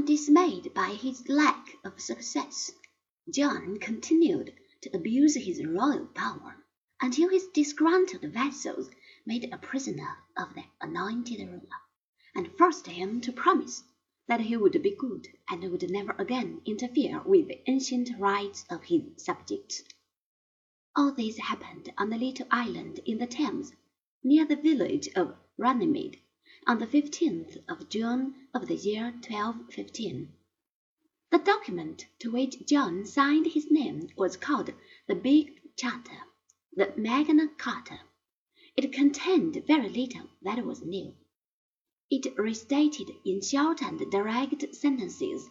Undismayed by his lack of success, John continued to abuse his royal power until his disgruntled vassals made a prisoner of their anointed ruler, and forced him to promise that he would be good and would never again interfere with the ancient rights of his subjects. All this happened on a little island in the Thames, near the village of Runnymede, on the 15th of June of the year 1215. The document to which John signed his name was called the Big Charter, the Magna Carta. It contained very little that was new. It restated in short and direct sentences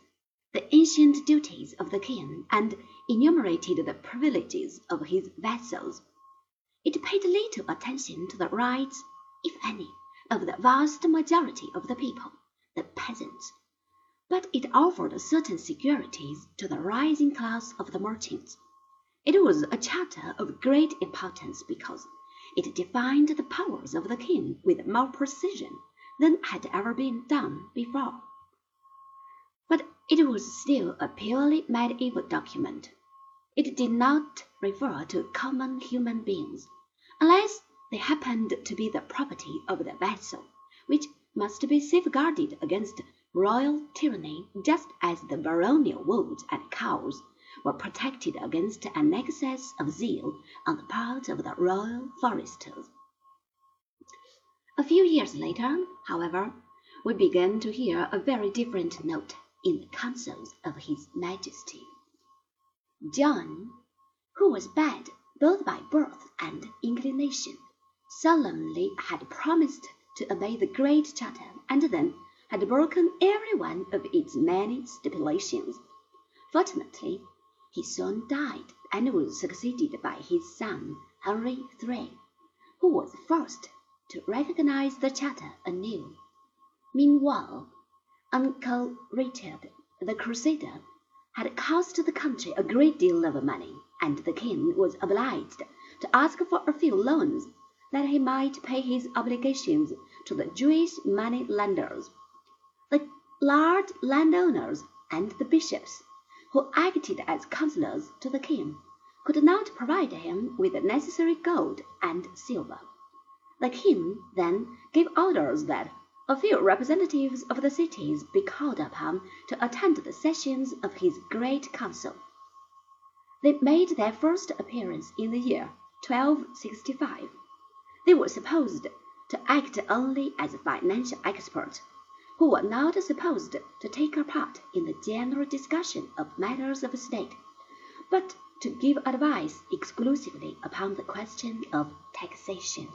the ancient duties of the king and enumerated the privileges of his vassals. It paid little attention to the rights, if any, of the vast majority of the people, the peasants, but it offered certain securities to the rising class of the merchants. It was a charter of great importance because it defined the powers of the king with more precision than had ever been done before. But it was still a purely medieval document. It did not refer to common human beings, unless they happened to be the property of the vassal, which must be safeguarded against royal tyranny just as the baronial woods and cows were protected against an excess of zeal on the part of the royal foresters. A few years later, however, we began to hear a very different note in the councils of His Majesty. John, who was bad both by birth and inclination, solemnly had promised to obey the Great Charter, and then had broken every one of its many stipulations. Fortunately, he soon died, and was succeeded by his son Henry III, who was forced to recognize the charter anew. Meanwhile, Uncle Richard, the Crusader, had cost the country a great deal of money, and the king was obliged to ask for a few loans that he might pay his obligations to the Jewish money lenders. The large landowners and the bishops, who acted as counselors to the king, could not provide him with the necessary gold and silver. The king then gave orders that a few representatives of the cities be called upon to attend the sessions of his great council. They made their first appearance in the year 1265. They were supposed to act only as financial experts, who were not supposed to take a part in the general discussion of matters of state, but to give advice exclusively upon the question of taxation.